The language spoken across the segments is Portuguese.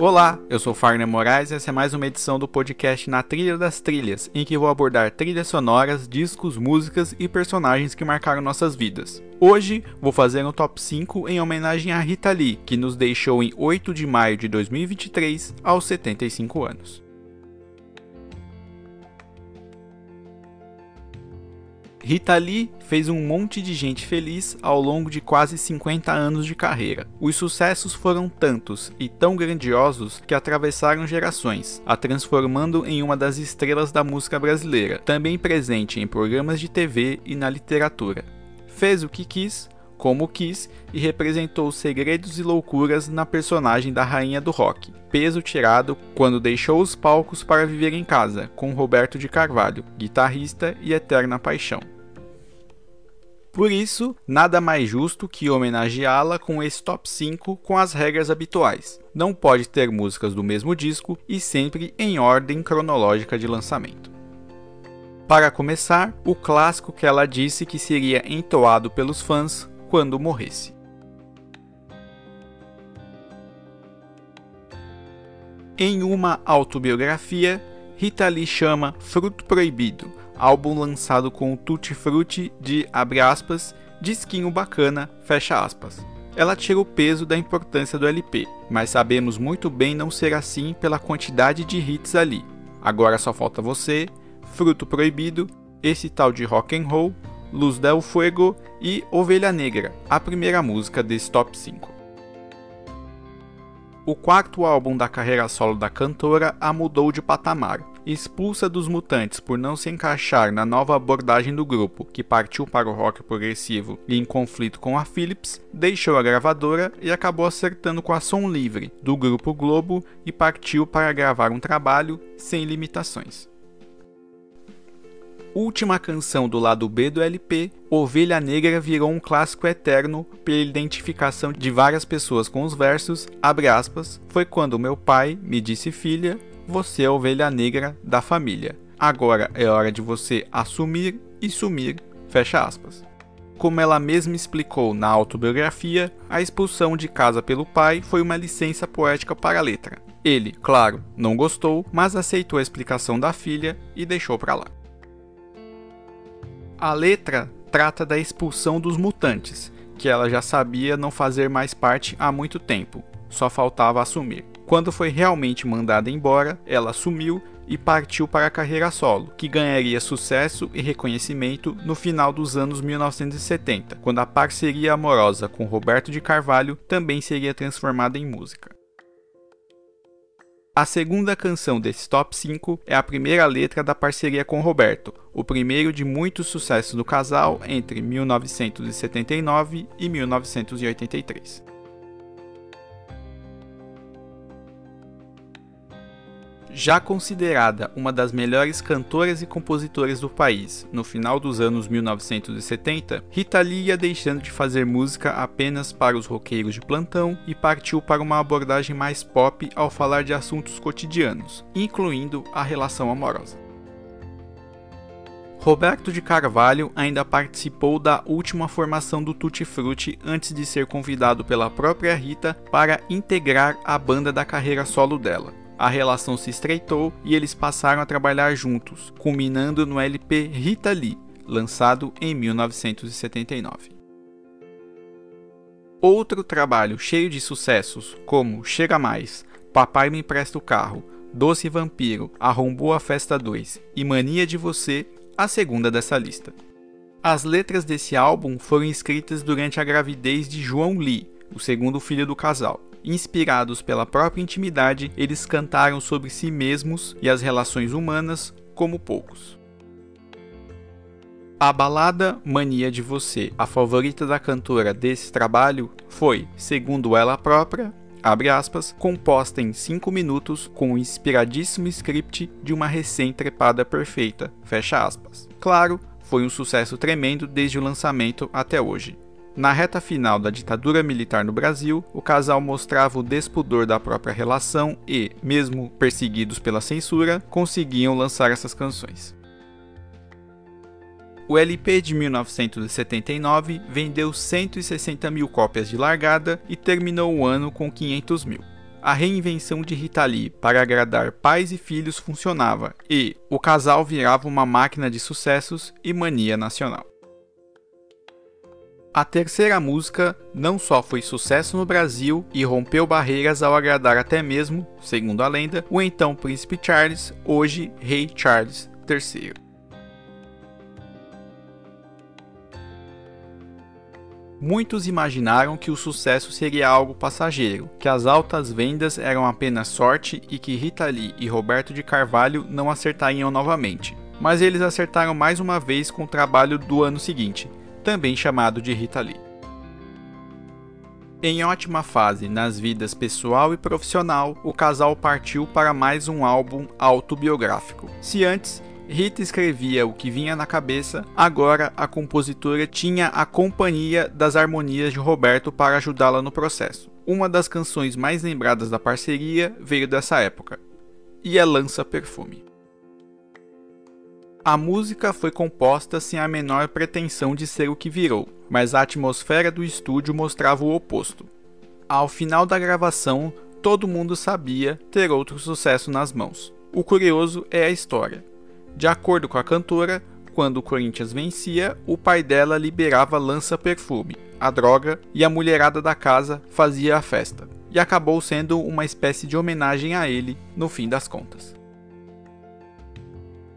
Olá, eu sou Farner Moraes e essa é mais uma edição do podcast Na Trilha das Trilhas, em que vou abordar trilhas sonoras, discos, músicas e personagens que marcaram nossas vidas. Hoje vou fazer um top 5 em homenagem a Rita Lee, que nos deixou em 8 de maio de 2023 aos 75 anos. Rita Lee fez um monte de gente feliz ao longo de quase 50 anos de carreira. Os sucessos foram tantos e tão grandiosos que atravessaram gerações, a transformando em uma das estrelas da música brasileira, também presente em programas de TV e na literatura. Fez o que quis, como quis e representou segredos e loucuras na personagem da rainha do rock. Peso tirado quando deixou os palcos para viver em casa, com Roberto de Carvalho, guitarrista e eterna paixão. Por isso, nada mais justo que homenageá-la com esse top 5 com as regras habituais. Não pode ter músicas do mesmo disco e sempre em ordem cronológica de lançamento. Para começar, o clássico que ela disse que seria entoado pelos fãs quando morresse. Em uma autobiografia, Rita Lee chama Fruto Proibido, álbum lançado com o Tutti Frutti de, abre aspas, disquinho bacana, fecha aspas. Ela tira o peso da importância do LP, mas sabemos muito bem não ser assim pela quantidade de hits ali. Agora só falta você, Fruto Proibido, esse tal de rock and roll, Luz del Fuego e Ovelha Negra, a primeira música desse top 5. O quarto álbum da carreira solo da cantora a mudou de patamar. Expulsa dos Mutantes por não se encaixar na nova abordagem do grupo, que partiu para o rock progressivo e em conflito com a Philips, deixou a gravadora e acabou acertando com a Som Livre, do grupo Globo, e partiu para gravar um trabalho sem limitações. Última canção do lado B do LP, Ovelha Negra virou um clássico eterno pela identificação de várias pessoas com os versos, aspas, foi quando meu pai me disse filha, você é ovelha negra da família. Agora é hora de você assumir e sumir, fecha aspas. Como ela mesma explicou na autobiografia, a expulsão de casa pelo pai foi uma licença poética para a letra. Ele, claro, não gostou, mas aceitou a explicação da filha e deixou para lá. A letra trata da expulsão dos mutantes, que ela já sabia não fazer mais parte há muito tempo, só faltava assumir. Quando foi realmente mandada embora, ela assumiu e partiu para a carreira solo, que ganharia sucesso e reconhecimento no final dos anos 1970, quando a parceria amorosa com Roberto de Carvalho também seria transformada em música. A segunda canção desse top 5 é a primeira letra da parceria com Roberto, o primeiro de muitos sucessos do casal entre 1979 e 1983. Já considerada uma das melhores cantoras e compositoras do país no final dos anos 1970, Rita Lee ia deixando de fazer música apenas para os roqueiros de plantão e partiu para uma abordagem mais pop ao falar de assuntos cotidianos, incluindo a relação amorosa. Roberto de Carvalho ainda participou da última formação do Tutti Frutti antes de ser convidado pela própria Rita para integrar a banda da carreira solo dela a relação se estreitou e eles passaram a trabalhar juntos, culminando no LP Rita Lee, lançado em 1979. Outro trabalho cheio de sucessos, como Chega Mais, Papai Me Empresta o Carro, Doce Vampiro, Arrombou a Festa 2 e Mania de Você, a segunda dessa lista. As letras desse álbum foram escritas durante a gravidez de João Lee, o segundo filho do casal. Inspirados pela própria intimidade, eles cantaram sobre si mesmos e as relações humanas como poucos. A balada Mania de Você, a favorita da cantora desse trabalho, foi, segundo ela própria, aspas, composta em 5 minutos com o inspiradíssimo script de uma recém-trepada perfeita, Claro, foi um sucesso tremendo desde o lançamento até hoje. Na reta final da ditadura militar no Brasil, o casal mostrava o despudor da própria relação e, mesmo perseguidos pela censura, conseguiam lançar essas canções. O LP de 1979 vendeu 160 mil cópias de largada e terminou o ano com 500 mil. a reinvenção de Rita Lee para agradar pais e filhos funcionava e o casal virava uma máquina de sucessos e mania nacional. A terceira música não só foi sucesso no Brasil e rompeu barreiras ao agradar até mesmo, segundo a lenda, o então príncipe Charles, hoje rei Charles III. Muitos imaginaram que o sucesso seria algo passageiro, que as altas vendas eram apenas sorte e que Rita Lee e Roberto de Carvalho não acertariam novamente. Mas eles acertaram mais uma vez com o trabalho do ano seguinte, também chamado de Rita Lee. Em ótima fase nas vidas pessoal e profissional, o casal partiu para mais um álbum autobiográfico. Se antes Rita escrevia o que vinha na cabeça, agora a compositora tinha a companhia das harmonias de Roberto para ajudá-la no processo. Uma das canções mais lembradas da parceria veio dessa época, e é Lança Perfume. A música foi composta sem a menor pretensão de ser o que virou, mas a atmosfera do estúdio mostrava o oposto. Ao final da gravação, todo mundo sabia ter outro sucesso nas mãos. O curioso é a história. De acordo com a cantora, quando o Corinthians vencia, o pai dela liberava lança-perfume, a droga, e a mulherada da casa fazia a festa. E acabou sendo uma espécie de homenagem a ele no fim das contas.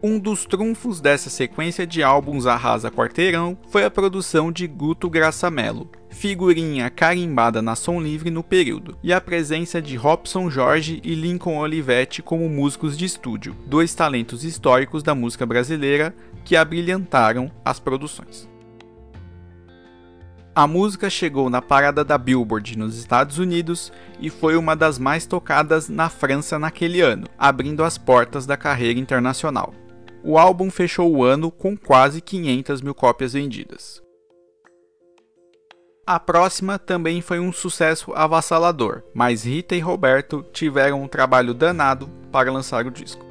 Um dos trunfos dessa sequência de álbuns Arrasa Quarteirão foi a produção de Guto Graçamelo, figurinha carimbada na Som Livre no período, e a presença de Robson Jorge e Lincoln Olivetti como músicos de estúdio, dois talentos históricos da música brasileira que abrilhantaram as produções. A música chegou na parada da Billboard nos Estados Unidos e foi uma das mais tocadas na França naquele ano, abrindo as portas da carreira internacional o álbum fechou o ano com quase 500 mil cópias vendidas. A próxima também foi um sucesso avassalador, mas Rita e Roberto tiveram um trabalho danado para lançar o disco.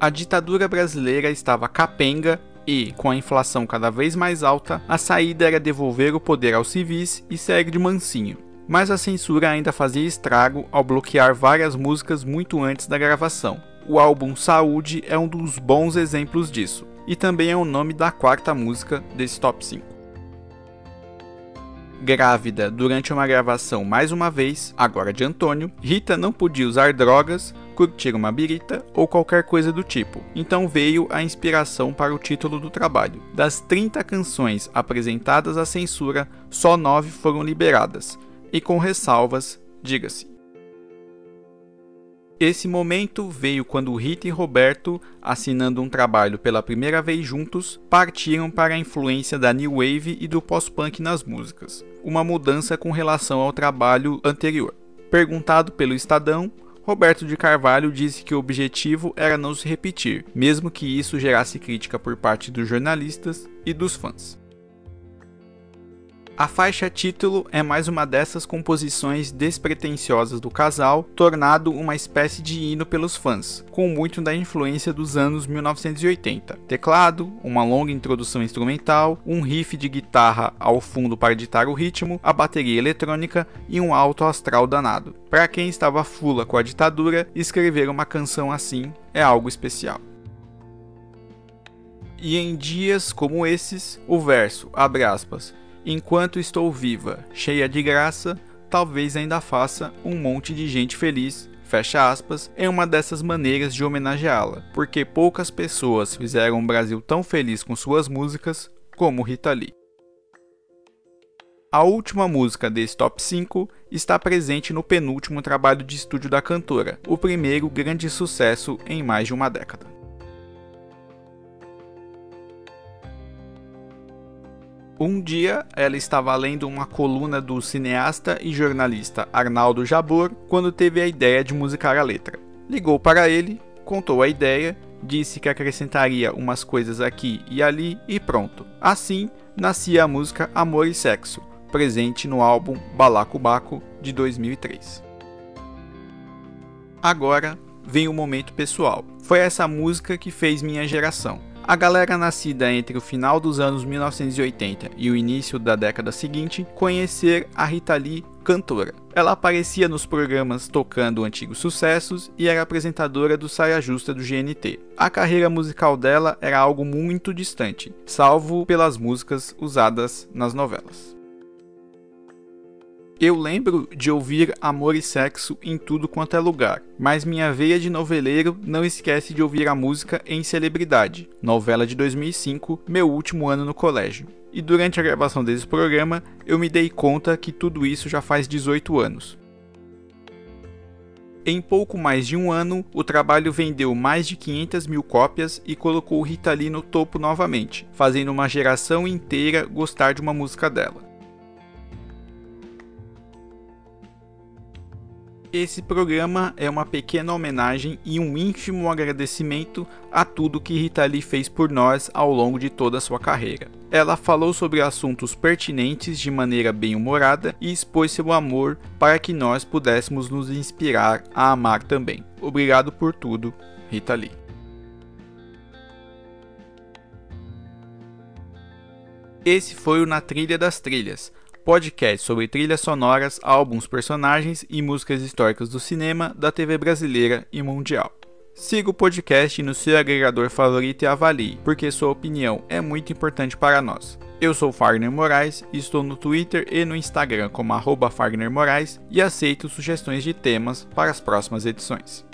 A ditadura brasileira estava capenga e, com a inflação cada vez mais alta, a saída era devolver o poder aos civis e segue de mansinho mas a censura ainda fazia estrago ao bloquear várias músicas muito antes da gravação. O álbum Saúde é um dos bons exemplos disso, e também é o nome da quarta música desse top 5. Grávida durante uma gravação mais uma vez, agora de Antônio, Rita não podia usar drogas, curtir uma birita ou qualquer coisa do tipo, então veio a inspiração para o título do trabalho. Das 30 canções apresentadas à censura, só 9 foram liberadas, e com ressalvas, diga-se. Esse momento veio quando Rita e Roberto, assinando um trabalho pela primeira vez juntos, partiram para a influência da new wave e do pós-punk nas músicas, uma mudança com relação ao trabalho anterior. Perguntado pelo Estadão, Roberto de Carvalho disse que o objetivo era não se repetir, mesmo que isso gerasse crítica por parte dos jornalistas e dos fãs. A faixa título é mais uma dessas composições despretensiosas do casal, tornado uma espécie de hino pelos fãs, com muito da influência dos anos 1980. Teclado, uma longa introdução instrumental, um riff de guitarra ao fundo para ditar o ritmo, a bateria eletrônica e um alto astral danado. Para quem estava fula com a ditadura, escrever uma canção assim é algo especial. E em dias como esses, o verso, abre aspas, Enquanto estou viva, cheia de graça, talvez ainda faça um monte de gente feliz, fecha aspas, é uma dessas maneiras de homenageá-la, porque poucas pessoas fizeram o Brasil tão feliz com suas músicas como Rita Lee. A última música desse top 5 está presente no penúltimo trabalho de estúdio da cantora, o primeiro grande sucesso em mais de uma década. Um dia, ela estava lendo uma coluna do cineasta e jornalista Arnaldo Jabor quando teve a ideia de musicar a letra. Ligou para ele, contou a ideia, disse que acrescentaria umas coisas aqui e ali e pronto. Assim, nascia a música Amor e Sexo, presente no álbum Balacobaco de 2003. Agora vem o momento pessoal. Foi essa música que fez minha geração A galera nascida entre o final dos anos 1980 e o início da década seguinte conhecer a Rita Lee cantora. Ela aparecia nos programas tocando antigos sucessos e era apresentadora do Saia Justa do GNT. A carreira musical dela era algo muito distante, salvo pelas músicas usadas nas novelas. Eu lembro de ouvir amor e sexo em tudo quanto é lugar, mas minha veia de noveleiro não esquece de ouvir a música em Celebridade, novela de 2005, meu último ano no colégio. E durante a gravação desse programa, eu me dei conta que tudo isso já faz 18 anos. Em pouco mais de um ano, o trabalho vendeu mais de 500 mil cópias e colocou Rita Lee no topo novamente, fazendo uma geração inteira gostar de uma música dela. Esse programa é uma pequena homenagem e um ínfimo agradecimento a tudo que Rita Lee fez por nós ao longo de toda a sua carreira. Ela falou sobre assuntos pertinentes de maneira bem-humorada e expôs seu amor para que nós pudéssemos nos inspirar a amar também. Obrigado por tudo, Rita Lee. Esse foi o Na Trilha das Trilhas podcast sobre trilhas sonoras, álbuns, personagens e músicas históricas do cinema, da TV brasileira e mundial. Siga o podcast no seu agregador favorito e avalie, porque sua opinião é muito importante para nós. Eu sou Fagner Moraes, estou no Twitter e no Instagram como arroba Fagner Moraes e aceito sugestões de temas para as próximas edições.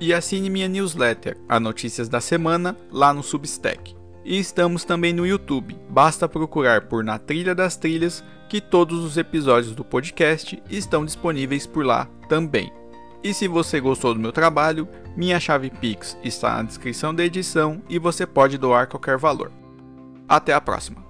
E assine minha newsletter, a Notícias da Semana, lá no Substack. E estamos também no YouTube, basta procurar por Na Trilha das Trilhas que todos os episódios do podcast estão disponíveis por lá também. E se você gostou do meu trabalho, minha chave Pix está na descrição da edição e você pode doar qualquer valor. Até a próxima!